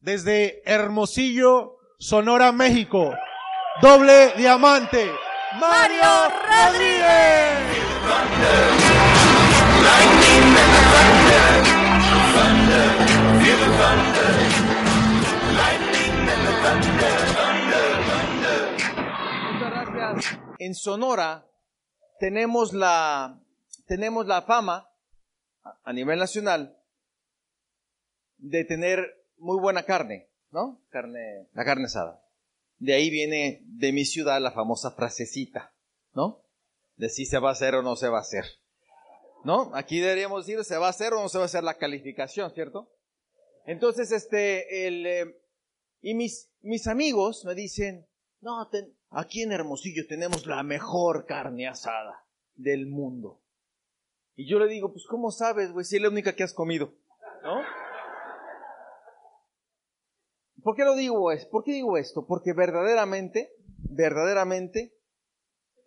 desde Hermosillo, Sonora, México. Doble diamante, Mario Rodríguez. Muchas gracias. En Sonora tenemos la, tenemos la fama a- a nivel nacional de tener muy buena carne, ¿no? Carne, la carne asada. De ahí viene de mi ciudad la famosa frasecita, ¿no? De si se va a hacer o no se va a hacer. ¿No? Aquí deberíamos decir se va a hacer o no se va a hacer la calificación, ¿cierto? Entonces, este, el, eh, y mis, mis amigos me dicen, no, ten- aquí en Hermosillo tenemos la mejor carne asada del mundo. Y yo le digo, pues, ¿cómo sabes, güey? Si es la única que has comido, ¿no? ¿Por qué lo digo es? ¿Por qué digo esto? Porque verdaderamente, verdaderamente,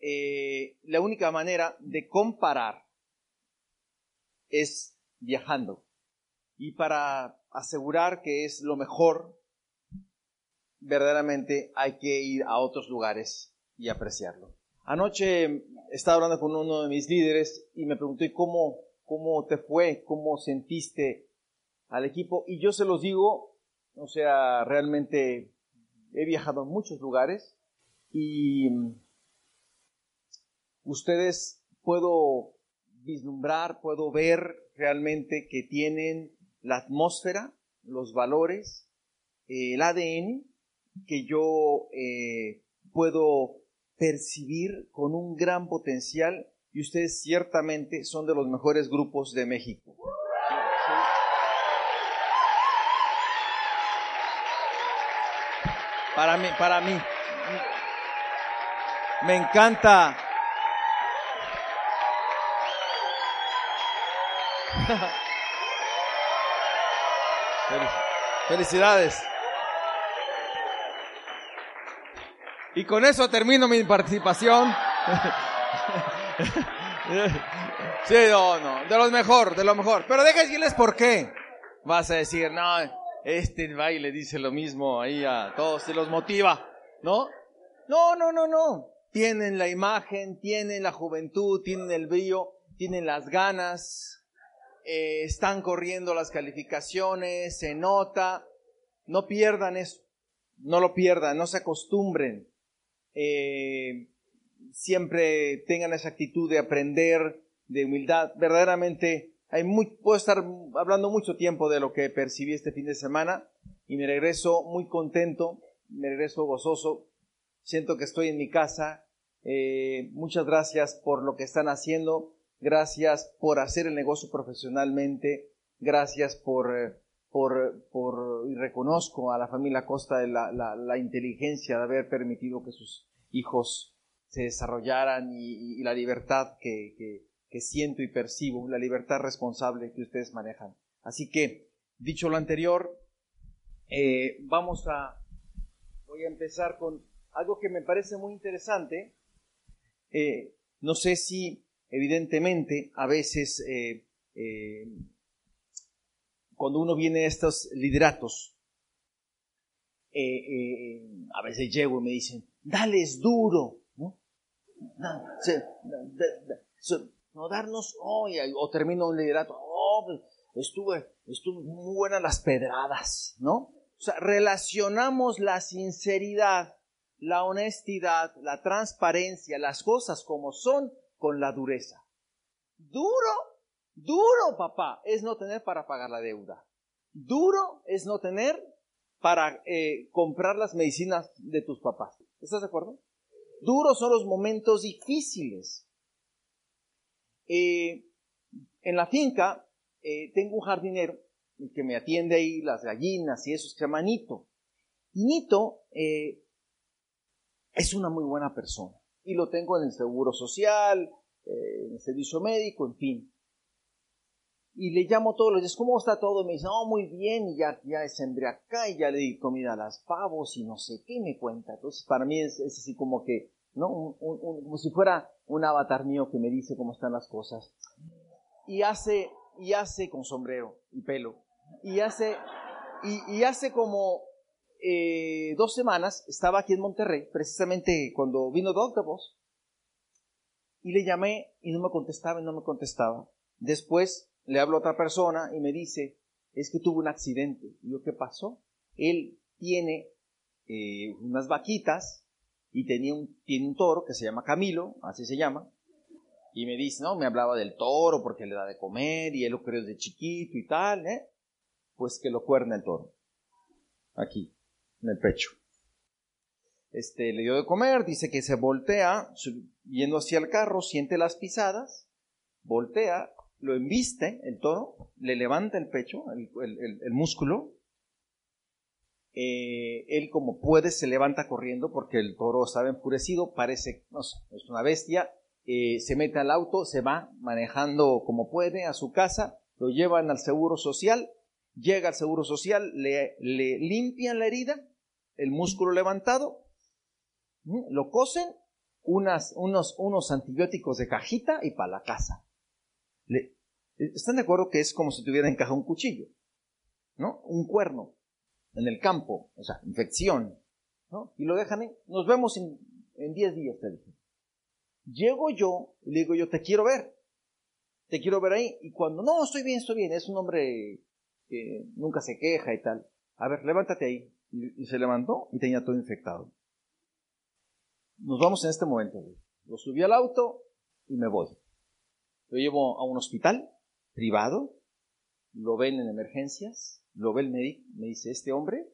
eh, la única manera de comparar es viajando. Y para asegurar que es lo mejor, verdaderamente hay que ir a otros lugares y apreciarlo. Anoche estaba hablando con uno de mis líderes y me preguntó, ¿y cómo, cómo te fue? ¿Cómo sentiste al equipo? Y yo se los digo, o sea, realmente he viajado a muchos lugares y mm, ustedes puedo vislumbrar, puedo ver realmente que tienen la atmósfera, los valores, el ADN que yo eh, puedo percibir con un gran potencial y ustedes ciertamente son de los mejores grupos de México. Para mí, para mí, me encanta. Felic- Felicidades. Y con eso termino mi participación. Sí, no, no, de los mejor, de lo mejor. Pero déjenme decirles por qué. Vas a decir, no, este baile dice lo mismo ahí a todos, se los motiva, ¿no? No, no, no, no. Tienen la imagen, tienen la juventud, tienen el brillo, tienen las ganas, eh, están corriendo las calificaciones, se nota. No pierdan eso, no lo pierdan, no se acostumbren. Eh, siempre tengan esa actitud de aprender, de humildad. Verdaderamente, puedo estar hablando mucho tiempo de lo que percibí este fin de semana y me regreso muy contento, me regreso gozoso. Siento que estoy en mi casa. Eh, muchas gracias por lo que están haciendo. Gracias por hacer el negocio profesionalmente. Gracias por, eh, por, por, y reconozco a la familia Costa la, la inteligencia de haber permitido que sus hijos se desarrollaran y, y la libertad que, que, que siento y percibo, la libertad responsable que ustedes manejan. Así que, dicho lo anterior, eh, vamos a, voy a empezar con algo que me parece muy interesante. Eh, no sé si, evidentemente, a veces, eh, cuando uno viene a estos lideratos, a veces llego y me dicen, dales duro, ¿no? Da- no darnos, oh, y- o termino un liderato, oh, pues, estuve, estuvo muy buenas las pedradas, ¿no? O sea, relacionamos la sinceridad, la honestidad, la transparencia, las cosas como son con la dureza. Duro, duro, papá, es no tener para pagar la deuda. Duro es no tener para eh, comprar las medicinas de tus papás. ¿Estás de acuerdo? Duros son los momentos difíciles. Eh, en la finca eh, tengo un jardinero que me atiende ahí las gallinas y eso se llama Nito. Y Nito eh, es una muy buena persona. Y lo tengo en el seguro social, en el servicio médico, en fin. Y le llamo todos los días, ¿cómo está todo? Me dice, oh, muy bien, y ya, ya sembré acá, y ya le di comida a las pavos, y no sé qué me cuenta. Entonces, para mí es así como que, ¿no? Un- un- como si fuera un avatar mío que me dice cómo están las cosas. Y hace, y hace con sombrero y pelo. Y hace, Y, hace como eh, dos semanas estaba aquí en Monterrey, precisamente cuando vino Doctor y le llamé y no me contestaba y no me contestaba. Después le hablo a otra persona y me dice, es que tuvo un accidente. Y yo, ¿qué pasó? Él tiene eh, unas vaquitas y tenía un, tiene un toro que se llama Camilo, así se llama, y me dice, no, me hablaba del toro porque le da de comer y él lo cree desde chiquito y tal, ¿eh? Pues que lo cuerna el toro. Aquí, en el pecho. Este, le dio de comer, dice que se voltea, yendo hacia el carro, siente las pisadas, voltea, lo embiste el toro, le levanta el pecho, el, músculo, eh, él como puede se levanta corriendo porque el toro estaba enfurecido, parece, no sé, es una bestia, eh, se mete al auto, se va manejando como puede a su casa, lo llevan al seguro social, llega al seguro social, le, limpian la herida, el músculo levantado, lo cosen, unas, unos, unos antibióticos de cajita y para la casa. Le, ¿Están de acuerdo que es como si tuviera en caja un cuchillo? ¿No? Un cuerno en el campo, o sea, infección. ¿no? Y lo dejan ahí. Nos vemos en 10 días, te dije. Llego yo y le digo yo, te quiero ver. Te quiero ver ahí. Y cuando, no, estoy bien, estoy bien. Es un hombre que nunca se queja y tal. A ver, levántate ahí. Y, se levantó y tenía todo infectado. Nos vamos en este momento. Lo subí al auto y me voy. Lo llevo a un hospital privado. Lo ven en emergencias. Lo ve el médico. Me dice, este hombre,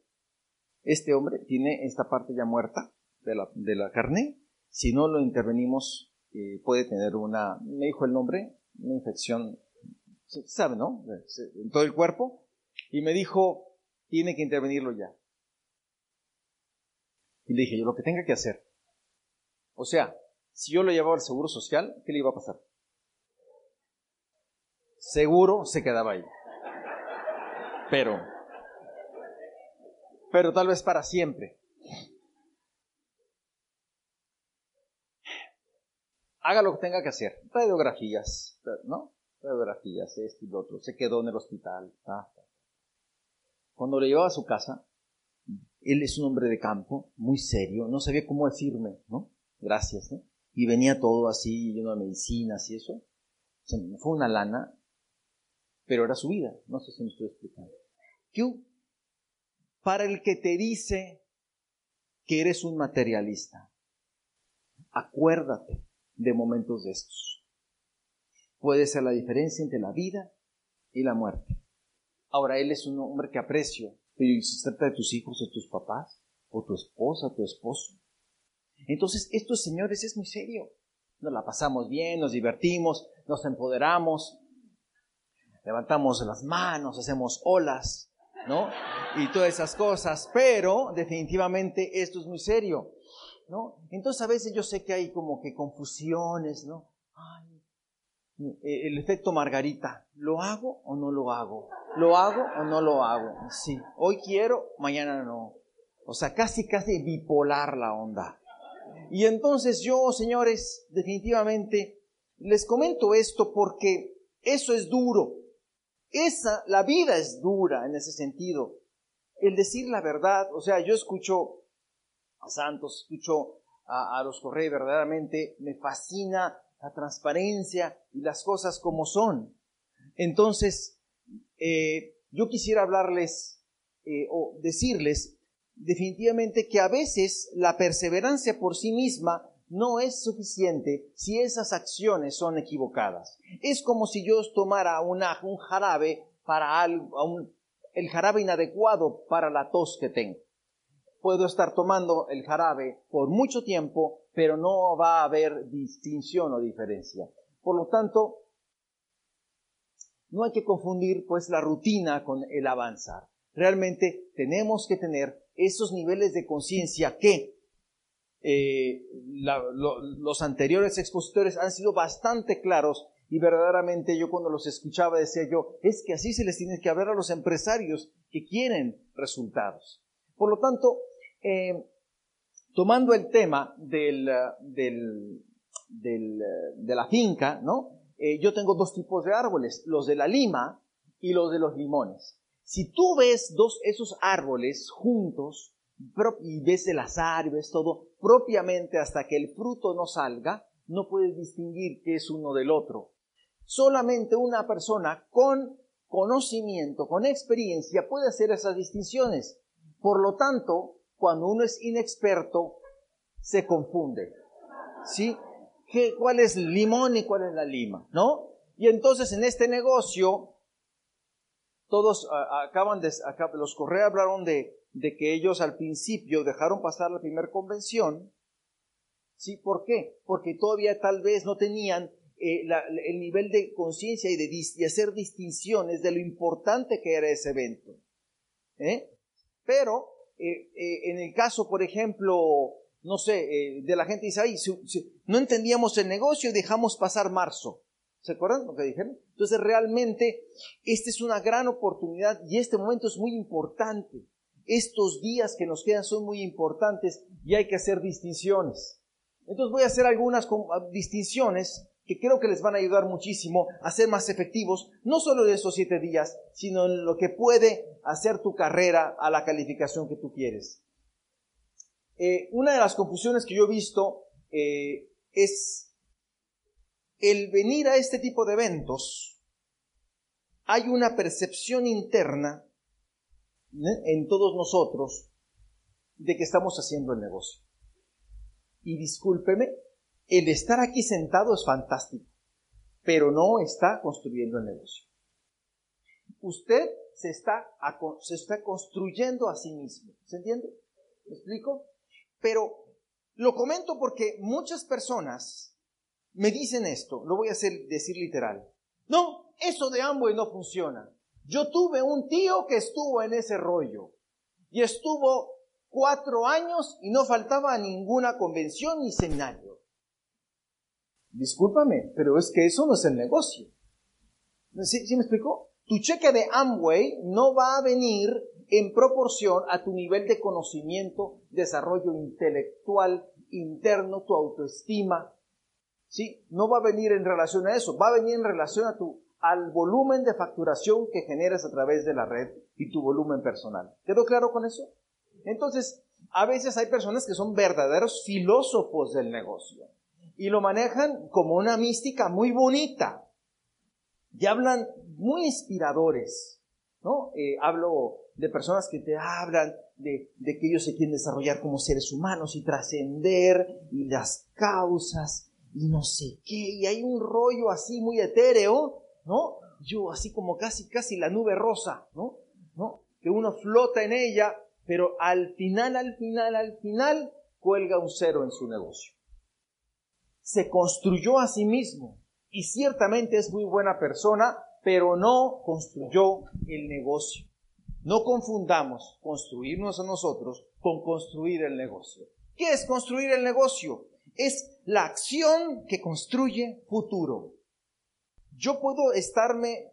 este hombre tiene esta parte ya muerta de la, de la carne si no lo intervenimos, eh, puede tener una, me dijo el nombre, una infección, sabe, ¿no? En todo el cuerpo. Y me dijo, tiene que intervenirlo ya. Y le dije, yo lo que tenga que hacer. O sea, si yo lo llevaba al seguro social, ¿qué le iba a pasar? Seguro se quedaba ahí. Pero, pero tal vez para siempre. haga lo que tenga que hacer. Radiografías, ¿no? Radiografías, esto y lo otro. Se quedó en el hospital. Cuando le llevaba a su casa, él es un hombre de campo, muy serio, no sabía cómo decirme, ¿no? Gracias, ¿no? Y venía todo así, lleno de medicinas y eso. fue una lana, pero era su vida. No sé si me estoy explicando. ¿Qué? Para el que te dice que eres un materialista, acuérdate de momentos de estos. Puede ser la diferencia entre la vida y la muerte. Ahora, él es un hombre que aprecio, pero si se trata de tus hijos o tus papás, o tu esposa, tu esposo. Entonces, estos señores es muy serio. Nos la pasamos bien, nos divertimos, nos empoderamos, levantamos las manos, hacemos olas, ¿no? Y todas esas cosas, pero definitivamente esto es muy serio. ¿no? Entonces a veces yo sé que hay como que confusiones, ¿no? Eh, el efecto Margarita, ¿lo hago o no lo hago? ¿Lo hago o no lo hago? Sí, hoy quiero, mañana no. O sea, casi, casi bipolar la onda. Y entonces yo, señores, definitivamente les comento esto porque eso es duro. Esa, la vida es dura en ese sentido. El decir la verdad, o sea, yo escucho a santos, escucho a, los correos, verdaderamente me fascina la transparencia y las cosas como son. Entonces, eh, yo quisiera hablarles eh, o decirles definitivamente que a veces la perseverancia por sí misma no es suficiente si esas acciones son equivocadas. Es como si yo tomara un jarabe para algo, el jarabe inadecuado para la tos que tengo puedo estar tomando el jarabe por mucho tiempo, pero no va a haber distinción o diferencia. Por lo tanto, no hay que confundir pues la rutina con el avanzar. Realmente tenemos que tener esos niveles de conciencia que eh, los anteriores expositores han sido bastante claros y verdaderamente yo cuando los escuchaba decía yo, es que así se les tiene que hablar a los empresarios que quieren resultados. Por lo tanto, eh, tomando el tema del, del, de la finca, ¿no? Eh, yo tengo dos tipos de árboles, los de la lima y los de los limones. Si tú ves dos esos árboles juntos y ves el azar y ves todo propiamente hasta que el fruto no salga, no puedes distinguir qué es uno del otro. Solamente una persona con conocimiento, con experiencia, puede hacer esas distinciones. Por lo tanto, cuando uno es inexperto, se confunde. ¿Sí? ¿Qué, ¿Cuál es el limón y cuál es la lima? ¿No? Y entonces en este negocio, todos acaban de, los Correa hablaron de, de que ellos al principio dejaron pasar la primera convención. ¿Sí? ¿Por qué? Porque todavía tal vez no tenían eh, el nivel de conciencia y de, hacer distinciones de lo importante que era ese evento. ¿eh? Pero eh, en el caso, por ejemplo, no sé, de la gente dice, ay, no entendíamos el negocio y dejamos pasar marzo. ¿Se acuerdan lo que dijeron? Entonces realmente esta es una gran oportunidad y este momento es muy importante. Estos días que nos quedan son muy importantes y hay que hacer distinciones. Entonces voy a hacer algunas distinciones que creo que les van a ayudar muchísimo a ser más efectivos, no solo en estos siete días, sino en lo que puede hacer tu carrera a la calificación que tú quieres. Eh, una de las confusiones que yo he visto eh, es el venir a este tipo de eventos. Hay una percepción interna. En todos nosotros de que estamos haciendo el negocio. Y discúlpeme, el estar aquí sentado es fantástico, pero no está construyendo el negocio. Usted se está, se está construyendo a sí mismo. ¿Se entiende? ¿Me explico? Pero lo comento porque muchas personas me dicen esto, lo voy a hacer, decir literal. No, eso de Amway no funciona. Yo tuve un tío que estuvo en ese rollo y estuvo cuatro años y no faltaba ninguna convención ni seminario. Discúlpame, pero es que eso no es el negocio. ¿Sí, me explicó? Tu cheque de Amway no va a venir en proporción a tu nivel de conocimiento, desarrollo intelectual interno, tu autoestima. ¿Sí? No va a venir en relación a eso, va a venir en relación a tu, al volumen de facturación que generas a través de la red y tu volumen personal. ¿Quedó claro con eso? Entonces, a veces hay personas que son verdaderos filósofos del negocio y lo manejan como una mística muy bonita. Y hablan muy inspiradores, ¿no? Eh, hablo de personas que te hablan de, que ellos se quieren desarrollar como seres humanos y trascender y las causas y no sé qué. Y hay un rollo así muy etéreo, ¿no? Yo así como casi, casi la nube rosa, ¿no? ¿no? Que uno flota en ella, pero al final, al final, al final, cuelga un cero en su negocio se construyó a sí mismo y ciertamente es muy buena persona, pero no construyó el negocio. No confundamos construirnos a nosotros con construir el negocio. ¿Qué es construir el negocio? Es la acción que construye futuro. Yo puedo estarme,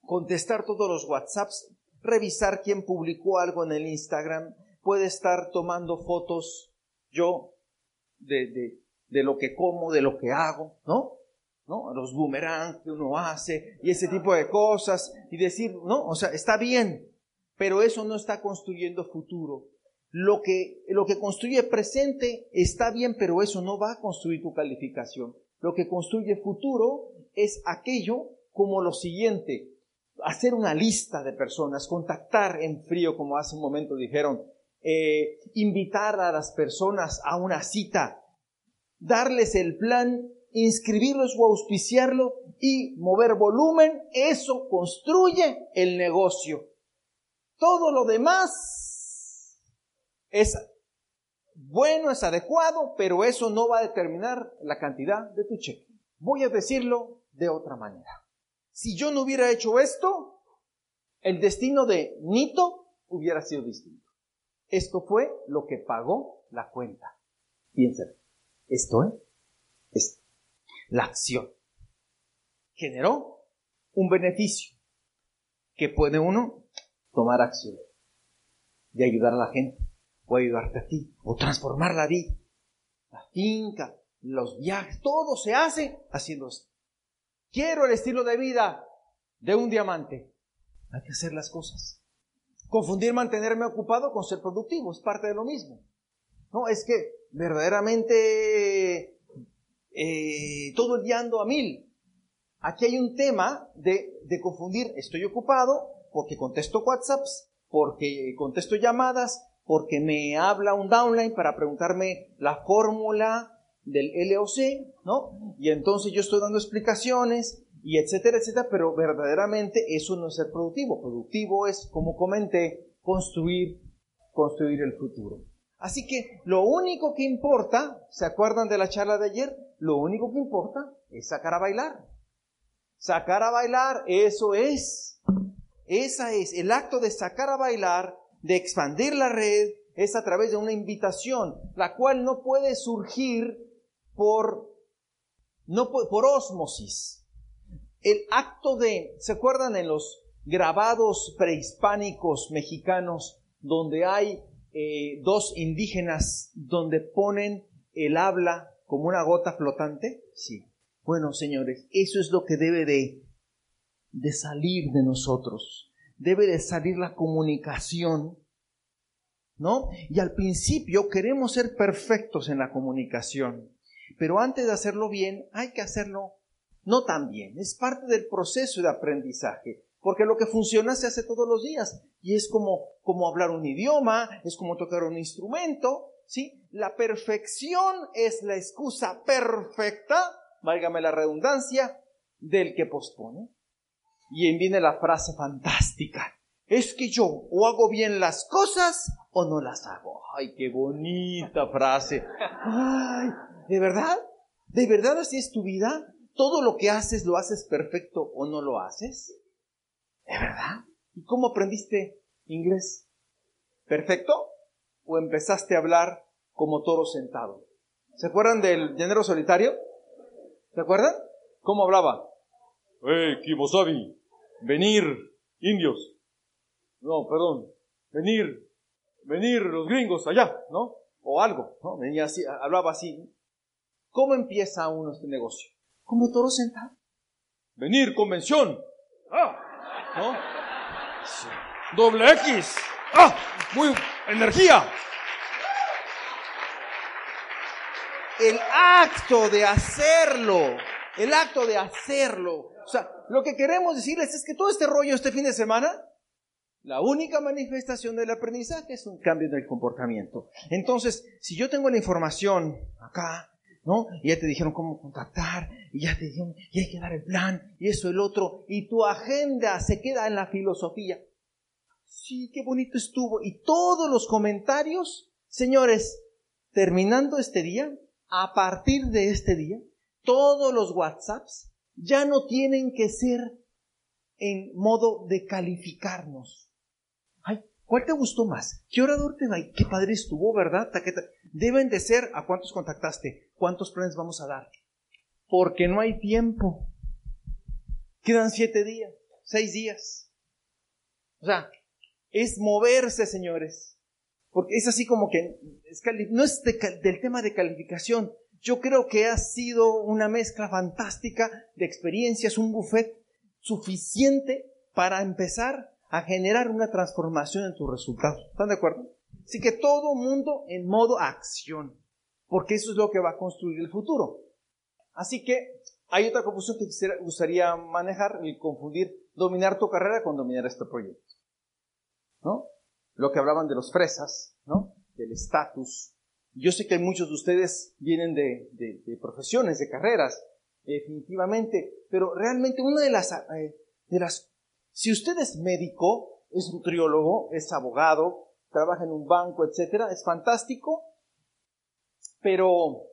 contestar todos los WhatsApps, revisar quién publicó algo en el Instagram, puede estar tomando fotos yo de, de, de lo que como, de lo que hago, ¿no? ¿No? Los boomerangs que uno hace y ese tipo de cosas y decir, no, o sea, está bien, pero eso no está construyendo futuro. Lo que, lo que construye presente está bien, pero eso no va a construir tu calificación. Lo que construye futuro es aquello como lo siguiente, hacer una lista de personas, contactar en frío, como hace un momento dijeron, eh, invitar a las personas a una cita, darles el plan, inscribirlos o auspiciarlo y mover volumen, eso construye el negocio. Todo lo demás es bueno, es adecuado, pero eso no va a determinar la cantidad de tu cheque. Voy a decirlo de otra manera. Si yo no hubiera hecho esto, el destino de Nito hubiera sido distinto. Esto fue lo que pagó la cuenta. Piénsalo. Esto es la acción. Generó un beneficio que puede uno tomar acción de ayudar a la gente o ayudarte a ti o transformar la vida, la finca, los viajes, todo se hace haciendo esto. Quiero el estilo de vida de un diamante. Hay que hacer las cosas. Confundir mantenerme ocupado con ser productivo es parte de lo mismo. No, es que verdaderamente eh, todo el día ando a mil. Aquí hay un tema de, de confundir, estoy ocupado porque contesto WhatsApps, porque contesto llamadas, porque me habla un downline para preguntarme la fórmula del LOC, ¿no? Y entonces yo estoy dando explicaciones y etcétera, etcétera, pero verdaderamente eso no es ser productivo. Productivo es, como comenté, construir, construir el futuro. Así que lo único que importa, ¿se acuerdan de la charla de ayer? Lo único que importa es sacar a bailar. Sacar a bailar, eso es. Esa es el acto de sacar a bailar, de expandir la red, es a través de una invitación, la cual no puede surgir por, no por osmosis. El acto de, ¿se acuerdan en los grabados prehispánicos mexicanos donde hay eh, dos indígenas donde ponen el habla como una gota flotante? Sí. Bueno, señores, eso es lo que debe de, de salir de nosotros. Debe de salir la comunicación, ¿no? Y al principio queremos ser perfectos en la comunicación, pero antes de hacerlo bien, hay que hacerlo no tan bien. Es parte del proceso de aprendizaje. Porque lo que funciona se hace todos los días. Y es como, como hablar un idioma, es como tocar un instrumento, ¿sí? La perfección es la excusa perfecta, válgame la redundancia, del que pospone. Y viene la frase fantástica. Es que yo o hago bien las cosas o no las hago. Ay, qué bonita frase. Ay, ¿de verdad? ¿De verdad así es tu vida? ¿Todo lo que haces lo haces perfecto o no lo haces? ¿De verdad? ¿Y cómo aprendiste inglés? ¿Perfecto? ¿O empezaste a hablar como toro sentado? ¿Se acuerdan del llanero solitario? ¿Se acuerdan? ¿Cómo hablaba? ¡Eh, Kimosabi! Venir, indios. No, perdón. Venir, venir los gringos allá, ¿no? O algo, ¿no? Venía así, hablaba así. ¿Cómo empieza uno este negocio? Como toro sentado. Venir, convención. ¡Ah! ¿no? Doble X. ¡Ah! Muy energía. El acto de hacerlo, el acto de hacerlo. O sea, lo que queremos decirles es que todo este rollo este fin de semana, la única manifestación del aprendizaje es un cambio en el comportamiento. Entonces, si yo tengo la información acá, Y ya te dijeron cómo contactar, y ya te dijeron, y hay que dar el plan, y eso, el otro, y tu agenda se queda en la filosofía. Sí, qué bonito estuvo. Y todos los comentarios, señores, terminando este día, a partir de este día, todos los WhatsApps ya no tienen que ser en modo de calificarnos. Ay, ¿cuál te gustó más? ¿Qué orador te va? Qué padre estuvo, ¿verdad? Deben de ser a cuántos contactaste, cuántos planes vamos a dar. Porque no hay tiempo. Quedan siete días, seis días. O sea, es moverse, señores. Porque es así como que no es del tema de calificación. Yo creo que ha sido una mezcla fantástica de experiencias, un buffet suficiente para empezar a generar una transformación en tus resultados. ¿Están de acuerdo? Así que todo mundo en modo acción, porque eso es lo que va a construir el futuro. Así que hay otra confusión que quisiera, gustaría manejar, y confundir dominar tu carrera con dominar este proyecto. ¿No? Lo que hablaban de los fresas, ¿no? Del estatus. Yo sé que muchos de ustedes vienen de, profesiones, de carreras, definitivamente, pero realmente una de las, eh, de las, si usted es médico, es nutriólogo, es abogado, trabaja en un banco, etcétera, es fantástico, pero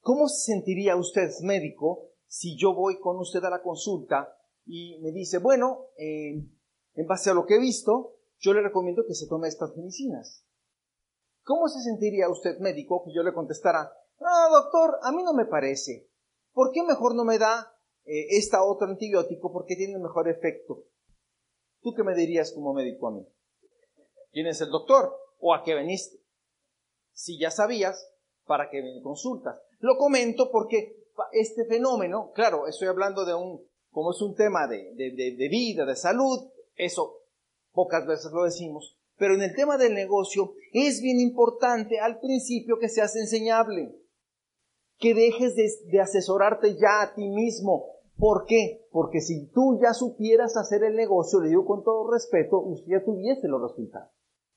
¿cómo se sentiría usted médico si yo voy con usted a la consulta y me dice, bueno, eh, en base a lo que he visto, yo le recomiendo que se tome estas medicinas? ¿Cómo se sentiría usted médico que yo le contestara, ah, doctor, a mí no me parece. ¿Por qué mejor no me da eh, esta otro antibiótico porque tiene mejor efecto? ¿Tú qué me dirías como médico a mí? ¿Quién es el doctor? ¿O a qué veniste? Si ya sabías, ¿para qué me consultas? Lo comento porque este fenómeno, claro, estoy hablando de un como es un tema de, de, de, de vida, de salud, eso pocas veces lo decimos, pero en el tema del negocio es bien importante al principio que seas enseñable, que dejes de, de, asesorarte ya a ti mismo. ¿Por qué? Porque si tú ya supieras hacer el negocio, le digo con todo respeto, usted ya tuviese los resultados.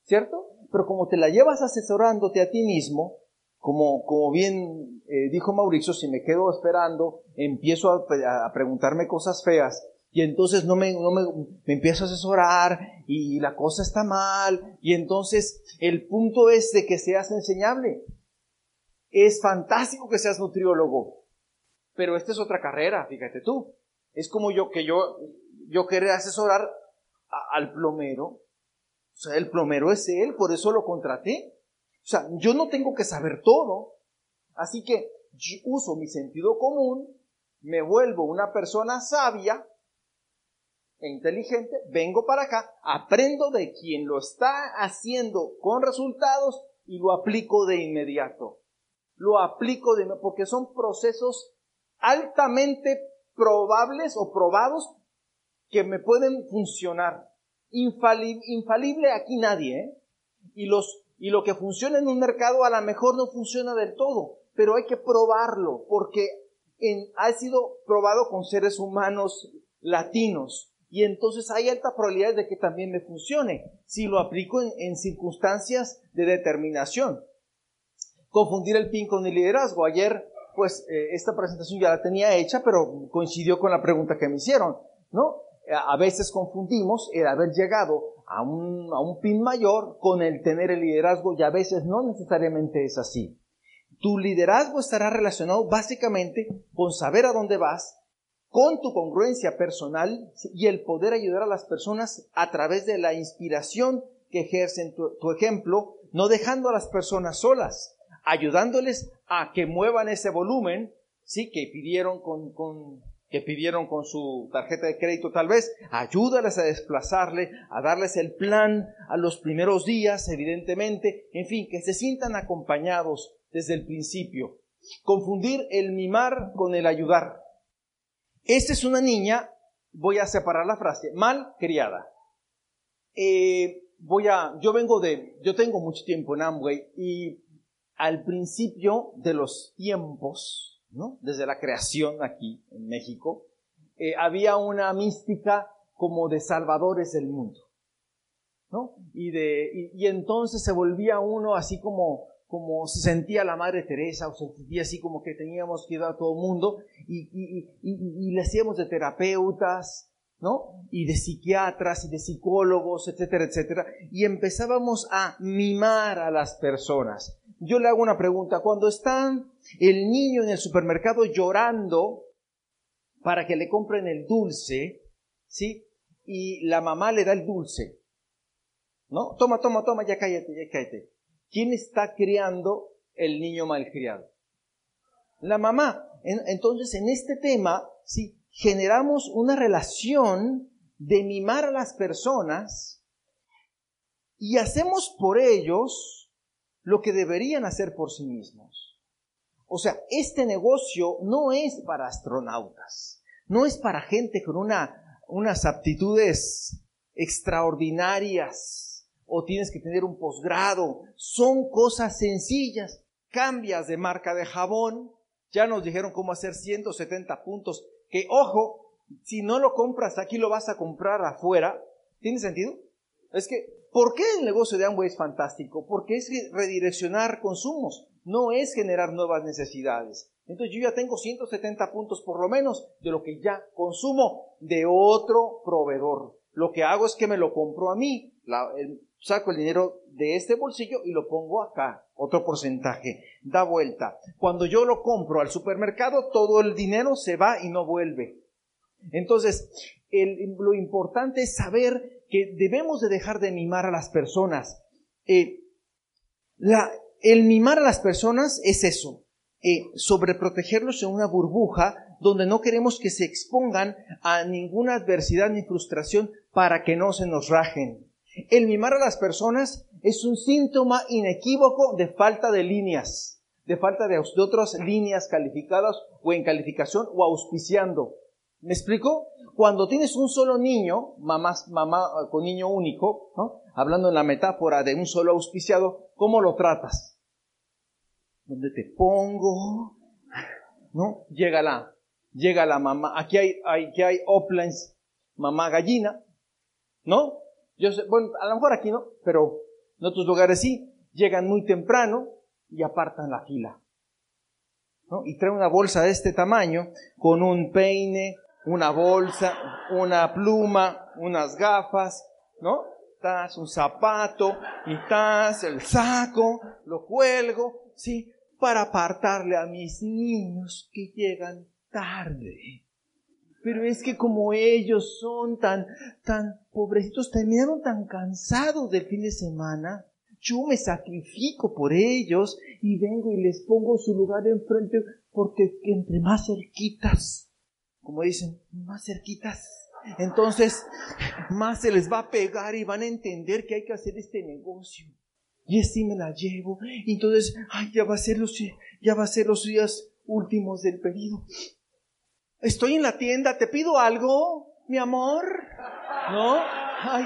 ¿Cierto? Pero como te la llevas asesorándote a ti mismo, como, como bien eh, dijo Mauricio, si me quedo esperando, empiezo a, preguntarme cosas feas, y entonces no me, no me, me, empiezo a asesorar y la cosa está mal y entonces el punto es de que seas enseñable. Es fantástico que seas nutriólogo, pero esta es otra carrera, fíjate tú. Es como yo que yo, yo quería asesorar al plomero. O sea, el plomero es él, por eso lo contraté. O sea, yo no tengo que saber todo. Así que yo uso mi sentido común, me vuelvo una persona sabia e inteligente, vengo para acá, aprendo de quien lo está haciendo con resultados y lo aplico de inmediato. Lo aplico de porque son procesos altamente probables o probados que me pueden funcionar. Infalible, infalible aquí nadie, ¿eh? Y los y lo que funciona en un mercado a lo mejor no funciona del todo, pero hay que probarlo porque ha sido probado con seres humanos latinos y entonces hay alta probabilidad de que también me funcione si lo aplico en, circunstancias de determinación. Confundir el PIN con el liderazgo. Ayer, pues, eh, esta presentación ya la tenía hecha, pero coincidió con la pregunta que me hicieron, ¿no? A veces confundimos el haber llegado a un, a un PIN mayor con el tener el liderazgo y a veces no necesariamente es así. Tu liderazgo estará relacionado básicamente con saber a dónde vas, con tu congruencia personal y el poder ayudar a las personas a través de la inspiración que ejercen tu, tu ejemplo, no dejando a las personas solas, ayudándoles a que muevan ese volumen, sí, que pidieron con, con, que pidieron con su tarjeta de crédito tal vez, ayúdales a desplazarle, a darles el plan a los primeros días, evidentemente, en fin, que se sientan acompañados desde el principio. Confundir el mimar con el ayudar. Esta es una niña, voy a separar la frase, mal criada. Eh, voy a, yo vengo de, yo tengo mucho tiempo en Amway y al principio de los tiempos, ¿no? Desde la creación aquí en México, eh, había una mística como de salvadores del mundo, ¿no? Y de, y, y entonces se volvía uno así como, como se sentía la Madre Teresa, o se sentía así como que teníamos que ayudar a todo el mundo, y, y, y, le hacíamos de terapeutas, ¿no? Y de psiquiatras y de psicólogos, etcétera, etcétera, y empezábamos a mimar a las personas. Yo le hago una pregunta, cuando está el niño en el supermercado llorando para que le compren el dulce, ¿sí? Y la mamá le da el dulce, ¿no? Toma, toma, toma, ya cállate, ya cállate ¿Quién está criando el niño malcriado? La mamá. Entonces, en este tema, si generamos una relación de mimar a las personas y hacemos por ellos lo que deberían hacer por sí mismos. O sea, este negocio no es para astronautas, no es para gente con una, unas aptitudes extraordinarias, o tienes que tener un posgrado. Son cosas sencillas. Cambias de marca de jabón. Ya nos dijeron cómo hacer 170 puntos. Que ojo, si no lo compras aquí, lo vas a comprar afuera. ¿Tiene sentido? Es que, ¿por qué el negocio de Amway es fantástico? Porque es redireccionar consumos, no es generar nuevas necesidades. Entonces yo ya tengo 170 puntos por lo menos de lo que ya consumo de otro proveedor. Lo que hago es que me lo compro a mí. Saco el dinero de este bolsillo y lo pongo acá, otro porcentaje, da vuelta. Cuando yo lo compro al supermercado, todo el dinero se va y no vuelve. Entonces, lo importante es saber que debemos de dejar de mimar a las personas. Eh, el mimar a las personas es eso, eh, sobreprotegerlos en una burbuja donde no queremos que se expongan a ninguna adversidad ni frustración para que no se nos rajen. El mimar a las personas es un síntoma inequívoco de falta de líneas, de falta de, otras líneas calificadas o en calificación o auspiciando. ¿Me explico? Cuando tienes un solo niño, mamá, mamá con niño único, ¿no? hablando en la metáfora de un solo auspiciado, ¿cómo lo tratas? ¿Dónde te pongo? ¿No? Llega la, llega la mamá. Aquí hay, aquí hay mamá gallina, ¿no? Yo sé, bueno, a lo mejor aquí no, pero en otros lugares sí. Llegan muy temprano y apartan la fila. ¿no? Y traen una bolsa de este tamaño con un peine, una bolsa, una pluma, unas gafas, ¿no? Tas, un zapato, y tas, el saco, lo cuelgo, ¿sí? Para apartarle a mis niños que llegan tarde. Pero es que como ellos son tan, tan pobrecitos, terminaron tan cansados del fin de semana, yo me sacrifico por ellos y vengo y les pongo su lugar enfrente porque entre más cerquitas como dicen, más cerquitas. Entonces, más se les va a pegar y van a entender que hay que hacer este negocio. Y así me la llevo. Entonces, ay, ya va a ser los, ya va a ser los días últimos del pedido. Estoy en la tienda, ¿te pido algo, mi amor? ¿No? Ay,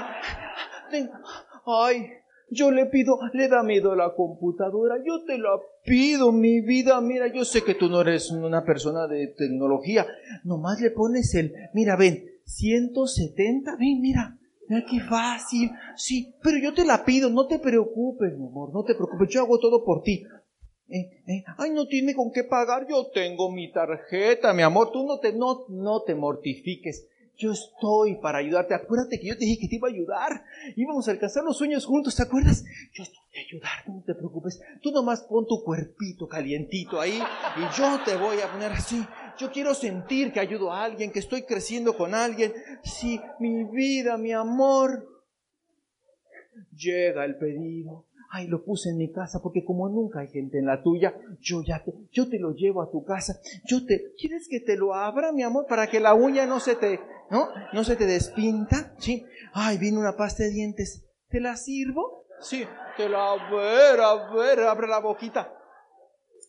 ay, yo le pido, le da miedo la computadora, yo te la pido, mi vida, mira, yo sé que tú no eres una persona de tecnología, nomás le pones el, mira, ven, 170, ven, mira, mira qué fácil, sí, pero yo te la pido, no te preocupes, mi amor, no te preocupes, yo hago todo por ti. Eh, eh, ay, no tiene con qué pagar, yo tengo mi tarjeta, mi amor, tú no te, no, no te mortifiques. Yo estoy para ayudarte. Acuérdate que yo te dije que te iba a ayudar. Íbamos a alcanzar los sueños juntos, ¿te acuerdas? Yo estoy a ayudarte, no te preocupes. Tú nomás pon tu cuerpito calientito ahí y yo te voy a poner así. Yo quiero sentir que ayudo a alguien, que estoy creciendo con alguien. Sí, mi vida, mi amor. Llega el pedido ay, lo puse en mi casa, porque como nunca hay gente en la tuya, yo ya te, yo te lo llevo a tu casa, yo te, ¿quieres que te lo abra, mi amor, para que la uña no se te, no, no se te despinta? Sí, ay, viene una pasta de dientes, ¿te la sirvo? Sí, te la, a ver, a ver, abre la boquita.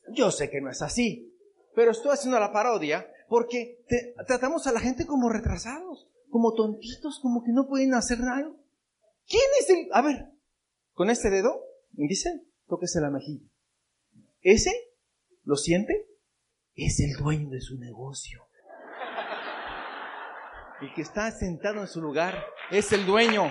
Yo sé que no es así, pero estoy haciendo la parodia porque tratamos a la gente como retrasados, como tontitos, como que no pueden hacer nada. ¿Quién es el, a ver, con este dedo Dice, tóquese la mejilla. Ese, ¿lo siente? Es el dueño de su negocio. El que está sentado en su lugar es el dueño.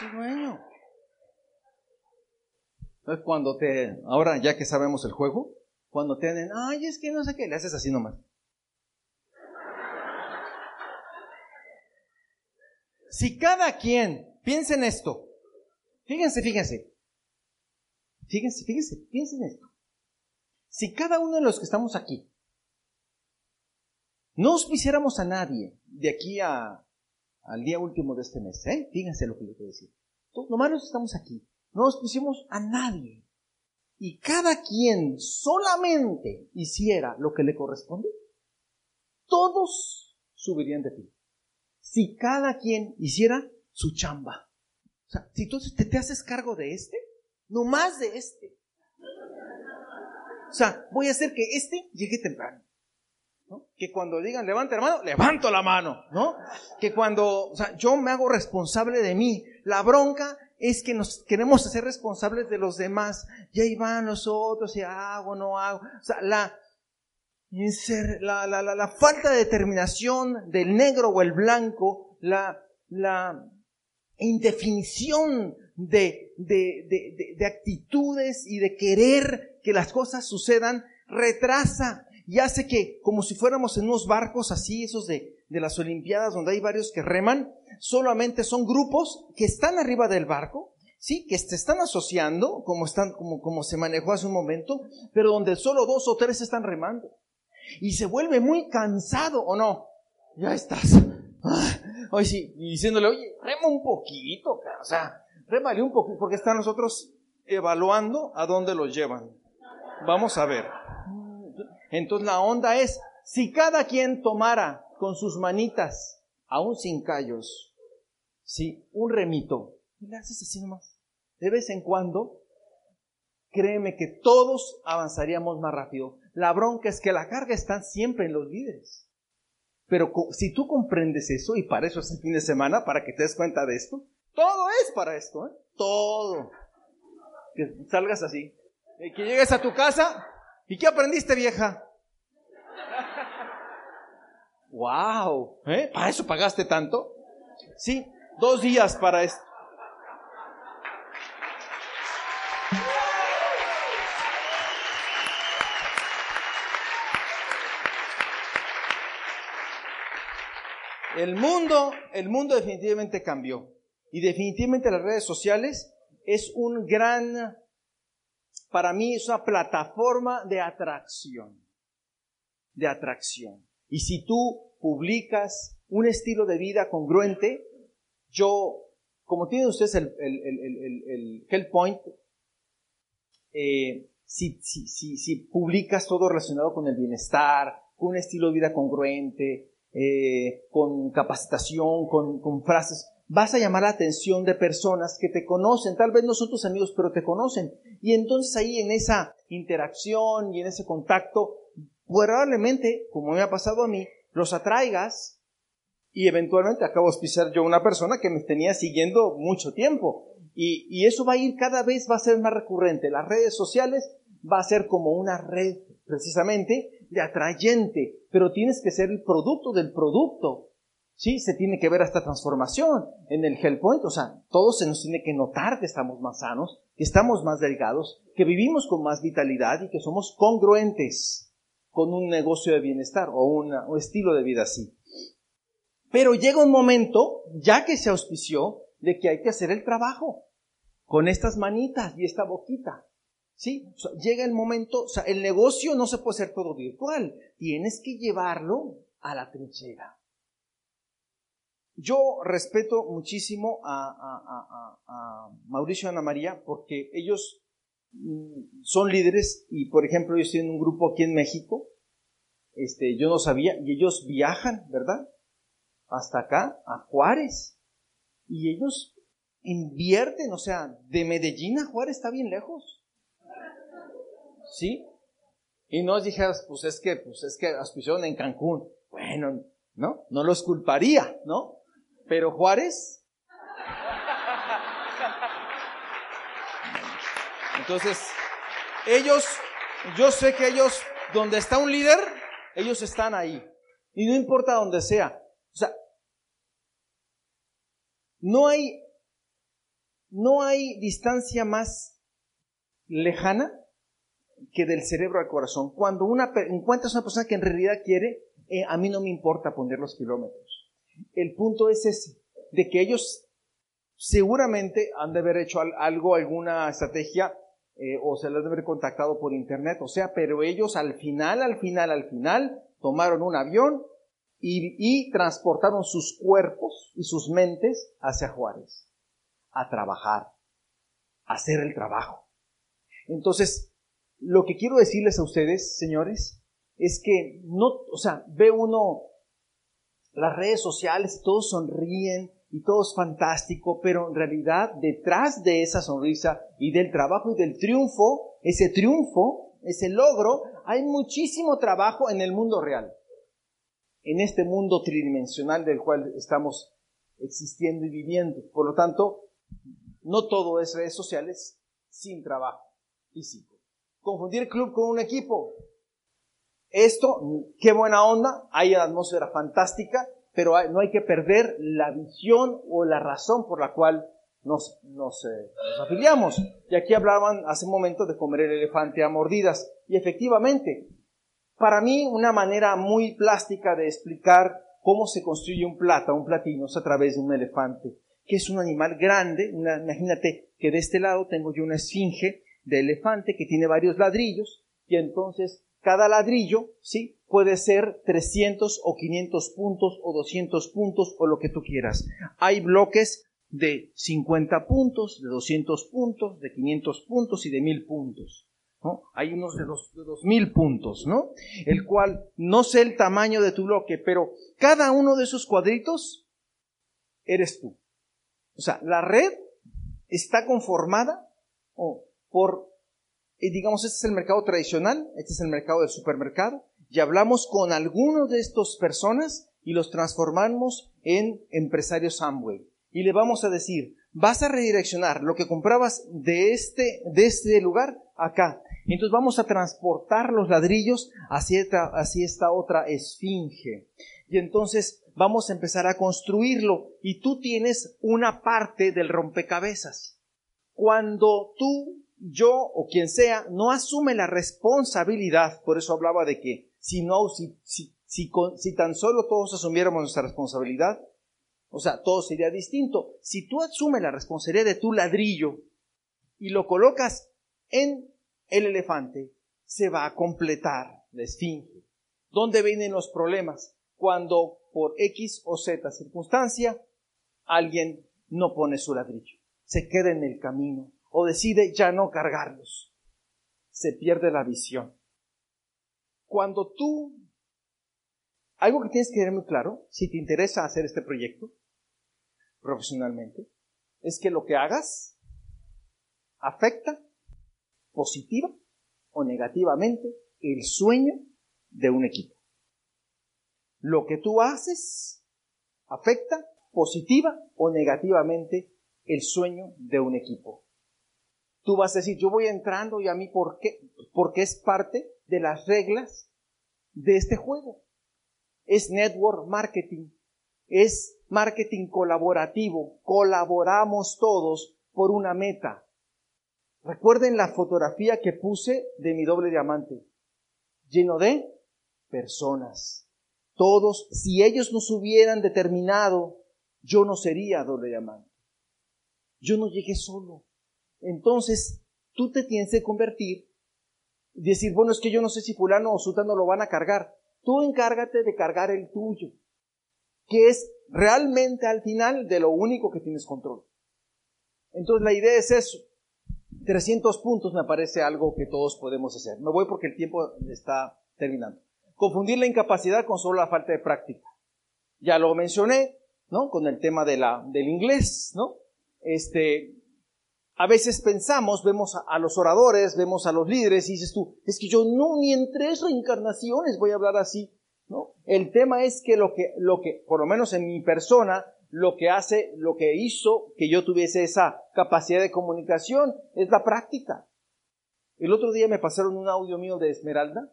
El dueño. Entonces cuando te, ahora ya que sabemos el juego, cuando te den, ay, es que no sé qué, le haces así nomás. Si cada quien piensa en esto, fíjense, fíjense, fíjense, fíjense, piensen en esto. Si cada uno de los que estamos aquí no auspiciáramos a nadie de aquí a, al día último de este mes, ¿eh? fíjense lo que les voy a decir. nomás los estamos aquí, no auspiciamos a nadie y cada quien solamente hiciera lo que le corresponde, todos subirían de pie. Si cada quien hiciera su chamba. O sea, si tú te, te haces cargo de este, no más de este. O sea, voy a hacer que este llegue temprano. ¿no? Que cuando digan levanta la mano, levanto la mano, ¿no? Que cuando, o sea, yo me hago responsable de mí. La bronca es que nos queremos hacer responsables de los demás. Y ahí van nosotros, y hago, no hago. O sea, la, la, la, la, la falta de determinación del negro o el blanco, la, la indefinición de, de, de, de, actitudes y de querer que las cosas sucedan, retrasa y hace que, como si fuéramos en unos barcos así, esos de, de las Olimpiadas, donde hay varios que reman, solamente son grupos que están arriba del barco, sí, que se están asociando, como, están, como, como se manejó hace un momento, pero donde solo dos o tres están remando. Y se vuelve muy cansado, ¿o no? Ya estás. Hoy sí, diciéndole, oye, rema un poquito, o sea, remale un poquito, porque están nosotros evaluando a dónde los llevan. Vamos a ver. Entonces la onda es, si cada quien tomara con sus manitas, aún sin callos, sí, un remito Y le haces así nomás. De vez en cuando, créeme que todos avanzaríamos más rápido. La bronca es que la carga está siempre en los líderes. Pero si tú comprendes eso, y para eso es el fin de semana, para que te des cuenta de esto, todo es para esto, ¿eh? Todo. Que salgas así. Y que llegues a tu casa, ¿y qué aprendiste, vieja? ¡Wow! ¿Eh? ¿Para eso pagaste tanto? Sí, dos días para esto. El mundo, el mundo definitivamente cambió. Y definitivamente las redes sociales es un gran, para mí es una plataforma de atracción. De atracción. Y si tú publicas un estilo de vida congruente, yo, como tienen ustedes el, el, el, el Point, eh, si, si, si, si publicas todo relacionado con el bienestar, con un estilo de vida congruente, eh, con capacitación, con, con frases, vas a llamar la atención de personas que te conocen, tal vez no son tus amigos, pero te conocen. Y entonces ahí en esa interacción y en ese contacto, probablemente, como me ha pasado a mí, los atraigas y eventualmente acabo de auspiciar yo una persona que me tenía siguiendo mucho tiempo. Y, y eso va a ir cada vez, va a ser más recurrente. Las redes sociales va a ser como una red precisamente de atrayente, pero tienes que ser el producto del producto. Sí, se tiene que ver esta transformación en el Hell Point, o sea, todo se nos tiene que notar que estamos más sanos, que estamos más delgados, que vivimos con más vitalidad y que somos congruentes con un negocio de bienestar o un estilo de vida así. Pero llega un momento, ya que se auspició, de que hay que hacer el trabajo con estas manitas y esta boquita. ¿Sí? llega el momento, o sea, el negocio no se puede hacer todo virtual, tienes que llevarlo a la trinchera. Yo respeto muchísimo a, Mauricio y Ana María porque ellos mm, son líderes y, por ejemplo, ellos tienen un grupo aquí en México, este, yo no sabía, y ellos viajan, ¿verdad? Hasta acá, a Juárez, y ellos invierten, o sea, de Medellín a Juárez está bien lejos. ¿Sí? Y no dijeras, pues es que, pues es que auspiciaron en Cancún. Bueno, ¿no? No los culparía, ¿no? Pero Juárez. Entonces, ellos, yo sé que ellos, donde está un líder, ellos están ahí. Y no importa donde sea. O sea, no hay, no hay distancia más lejana que del cerebro al corazón. Cuando una, encuentras una persona que en realidad quiere, eh, a mí no me importa poner los kilómetros. El punto es ese, de que ellos seguramente han de haber hecho algo, alguna estrategia, eh, o se les debe haber contactado por internet, o sea, pero ellos al final, al final, al final, tomaron un avión y, y transportaron sus cuerpos y sus mentes hacia Juárez, a trabajar, a hacer el trabajo. Entonces, lo que quiero decirles a ustedes, señores, es que no, o sea, ve uno las redes sociales, todos sonríen y todo es fantástico, pero en realidad detrás de esa sonrisa y del trabajo y del triunfo, ese triunfo, ese logro, hay muchísimo trabajo en el mundo real, en este mundo tridimensional del cual estamos existiendo y viviendo. Por lo tanto, no todo es redes sociales sin trabajo físico confundir club con un equipo. Esto, qué buena onda, hay una atmósfera fantástica, pero no hay que perder la visión o la razón por la cual nos, nos, eh, nos, afiliamos. Y aquí hablaban hace un momento de comer el elefante a mordidas. Y efectivamente, para mí una manera muy plástica de explicar cómo se construye un plata, un platino, es a través de un elefante, que es un animal grande. imagínate que de este lado tengo yo una esfinge de elefante que tiene varios ladrillos y entonces cada ladrillo, ¿sí? Puede ser 300 o 500 puntos o 200 puntos o lo que tú quieras. Hay bloques de 50 puntos, de 200 puntos, de 500 puntos y de 1000 puntos. ¿no? Hay unos de, dos, de 2000 puntos, ¿no? El cual no sé el tamaño de tu bloque, pero cada uno de esos cuadritos eres tú. O sea, la red está conformada o por, eh, digamos, este es el mercado tradicional, este es el mercado del supermercado, y hablamos con algunos de estas personas y los transformamos en empresarios Amway. Y le vamos a decir, vas a redireccionar lo que comprabas de este, de este lugar acá. Entonces vamos a transportar los ladrillos hacia esta, hacia esta otra esfinge. Y entonces vamos a empezar a construirlo. Y tú tienes una parte del rompecabezas. Cuando tú, yo o quien sea no asume la responsabilidad, por eso hablaba de que si no, si, si, si, si tan solo todos asumiéramos nuestra responsabilidad, o sea, todo sería distinto. Si tú asumes la responsabilidad de tu ladrillo y lo colocas en el elefante, se va a completar la esfinge. ¿Dónde vienen los problemas? Cuando por X o Z circunstancia alguien no pone su ladrillo, se queda en el camino o decide ya no cargarlos. Se pierde la visión. Cuando tú, algo que tienes que tener muy claro, si te interesa hacer este proyecto, profesionalmente es que lo que hagas afecta positiva o negativamente el sueño de un equipo. Lo que tú haces afecta positiva o negativamente el sueño de un equipo. Tú vas a decir, yo voy entrando y a mí, ¿por qué? Porque es parte de las reglas de este juego. Es network marketing es marketing colaborativo. Colaboramos todos por una meta. Recuerden la fotografía que puse de mi doble diamante, lleno de personas. Todos, si ellos nos hubieran determinado, yo no sería doble diamante. Yo no llegué solo. Entonces, tú te tienes que convertir y decir, bueno, es que yo no sé si fulano o sutano lo van a cargar. Tú encárgate de cargar el tuyo que es realmente al final de lo único que tienes control. Entonces la idea es eso. 300 puntos me parece algo que todos podemos hacer. Me voy porque el tiempo está terminando. Confundir la incapacidad con solo la falta de práctica. Ya lo mencioné, ¿no? Con el tema de la, del inglés, ¿no? Este, a veces pensamos, vemos a, los oradores, vemos a los líderes y dices tú, es que yo no, ni en tres reencarnaciones voy a hablar así. El tema es que lo que, lo que, por lo menos en mi persona, lo que hace, lo que hizo que yo tuviese esa capacidad de comunicación es la práctica. El otro día me pasaron un audio mío de Esmeralda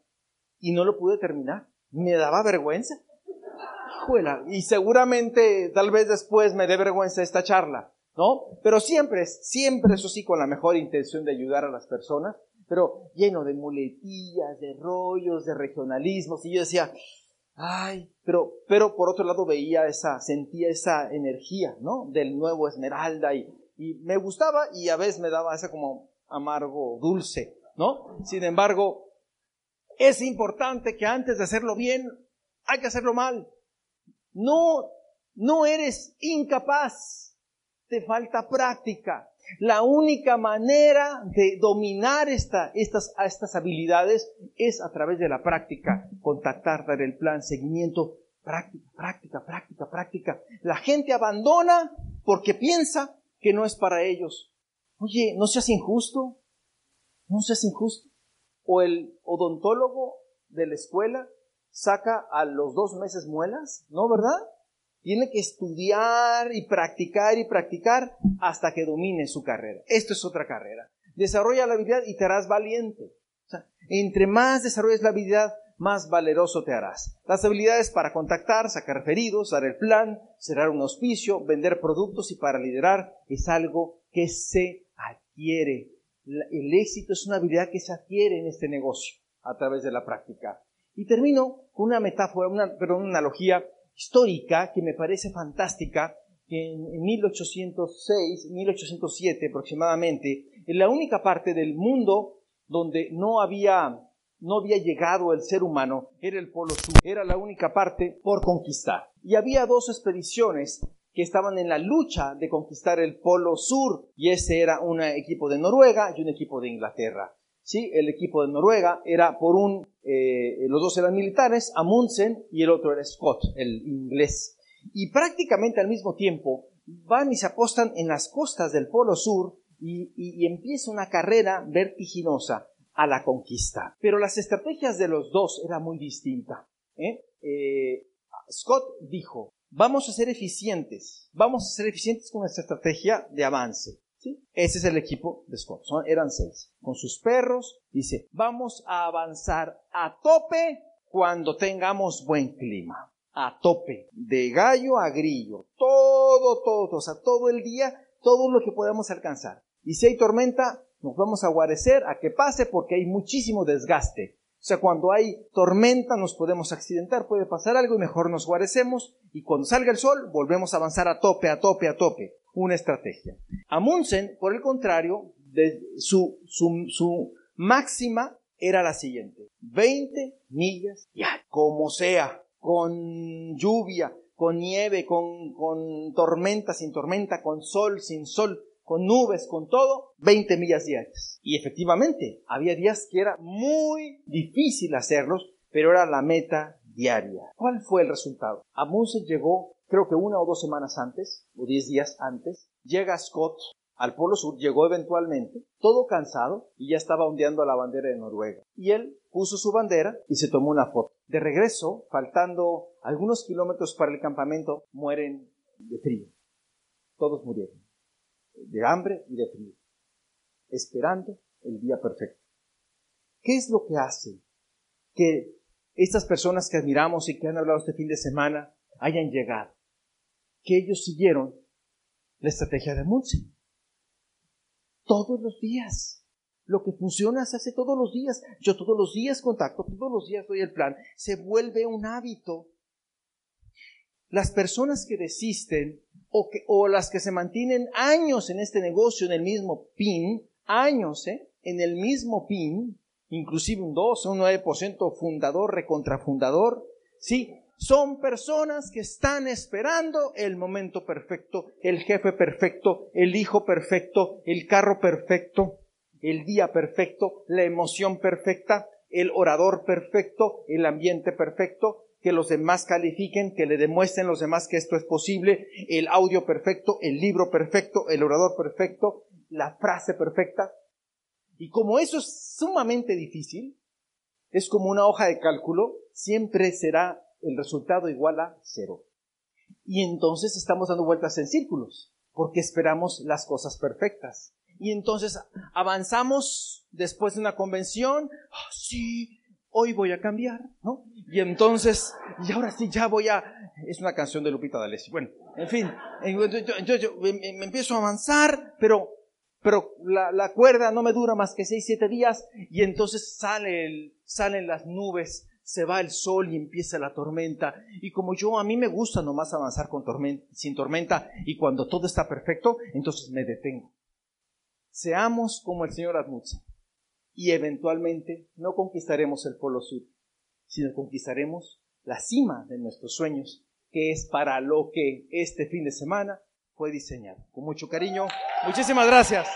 y no lo pude terminar. Me daba vergüenza. y seguramente tal vez después me dé vergüenza esta charla, ¿no? Pero siempre, siempre eso sí con la mejor intención de ayudar a las personas, pero lleno de muletillas, de rollos, de regionalismos. Y yo decía, Ay, pero, pero por otro lado veía esa, sentía esa energía, ¿no? Del nuevo Esmeralda y, y me gustaba y a veces me daba ese como amargo dulce, ¿no? Sin embargo, es importante que antes de hacerlo bien, hay que hacerlo mal. No, no eres incapaz, te falta práctica. La única manera de dominar esta, estas, estas habilidades es a través de la práctica, contactar, dar el plan, seguimiento, práctica, práctica, práctica, práctica. La gente abandona porque piensa que no es para ellos. Oye, no seas injusto, no seas injusto. O el odontólogo de la escuela saca a los dos meses muelas, ¿no, verdad? Tiene que estudiar y practicar y practicar hasta que domine su carrera. Esto es otra carrera. Desarrolla la habilidad y te harás valiente. O sea, entre más desarrolles la habilidad, más valeroso te harás. Las habilidades para contactar, sacar referidos, dar el plan, cerrar un auspicio, vender productos y para liderar es algo que se adquiere. El éxito es una habilidad que se adquiere en este negocio a través de la práctica. Y termino con una metáfora, una, perdón, una analogía histórica que me parece fantástica, que en 1806, 1807 aproximadamente, en la única parte del mundo donde no había, no había llegado el ser humano era el Polo Sur, era la única parte por conquistar. Y había dos expediciones que estaban en la lucha de conquistar el Polo Sur, y ese era un equipo de Noruega y un equipo de Inglaterra. ¿Sí? El equipo de Noruega era por un, eh, los dos eran militares, Amundsen y el otro era Scott, el inglés. Y prácticamente al mismo tiempo van y se apostan en las costas del Polo Sur y, empieza una carrera vertiginosa a la conquista. Pero las estrategias de los dos eran muy distintas. ¿eh? Eh, Scott dijo, vamos a ser eficientes, vamos a ser eficientes con nuestra estrategia de avance. Ese es el equipo de Scott, eran seis. Con sus perros, dice, vamos a avanzar a tope cuando tengamos buen clima. A tope, de gallo a grillo, todo, todo, o sea, todo el día, todo lo que podamos alcanzar. Y si hay tormenta, nos vamos a guarecer a que pase porque hay muchísimo desgaste. O sea, cuando hay tormenta nos podemos accidentar, puede pasar algo y mejor nos guarecemos y cuando salga el sol volvemos a avanzar a tope, a tope, a tope. Una estrategia. Amundsen, por el contrario, de- su, máxima era la siguiente. 20 millas diarias, como sea, con lluvia, con nieve, con, con tormenta, sin tormenta, con sol, sin sol, con nubes, con todo, 20 millas diarias. Y efectivamente, había días que era muy difícil hacerlos, pero era la meta diaria. ¿Cuál fue el resultado? Amundsen llegó, creo que una o dos semanas antes, o diez días antes, llega Scott al Polo Sur, llegó eventualmente, todo cansado, y ya estaba ondeando la bandera de Noruega. Y él puso su bandera y se tomó una foto. De regreso, faltando algunos kilómetros para el campamento, mueren de frío. Todos murieron de hambre y de frío, esperando el día perfecto. ¿Qué es lo que hace que estas personas que admiramos y que han hablado este fin de semana hayan llegado? Que ellos siguieron la estrategia de Munson. Todos los días. Lo que funciona se hace todos los días. Yo todos los días contacto, todos los días doy el plan. Se vuelve un hábito. Las personas que desisten o, que, o las que se mantienen años en este negocio, en el mismo PIN, años, ¿eh? En el mismo PIN, inclusive un 12, un 9% fundador, recontrafundador, ¿sí? Son personas que están esperando el momento perfecto, el jefe perfecto, el hijo perfecto, el carro perfecto, el día perfecto, la emoción perfecta, el orador perfecto, el ambiente perfecto, que los demás califiquen, que le demuestren los demás que esto es posible, el audio perfecto, el libro perfecto, el orador perfecto, la frase perfecta. Y como eso es sumamente difícil, es como una hoja de cálculo, siempre será el resultado igual a cero. Y entonces estamos dando vueltas en círculos, porque esperamos las cosas perfectas. Y entonces avanzamos después de una convención, oh, sí, hoy voy a cambiar, ¿no? Y entonces, y ahora sí, ya voy a... Es una canción de Lupita D'Alessio. Bueno, en fin, entonces yo me, empiezo a avanzar, pero, pero la, cuerda no me dura más que seis, siete días, y entonces sale salen las nubes, se va el sol y empieza la tormenta. Y como yo, a mí me gusta nomás avanzar sin tormenta, y cuando todo está perfecto, entonces me detengo. Seamos como el señor Admutsen y eventualmente no conquistaremos el Polo Sur, sino conquistaremos la cima de nuestros sueños, que es para lo que este fin de semana fue diseñado. Con mucho cariño, muchísimas gracias.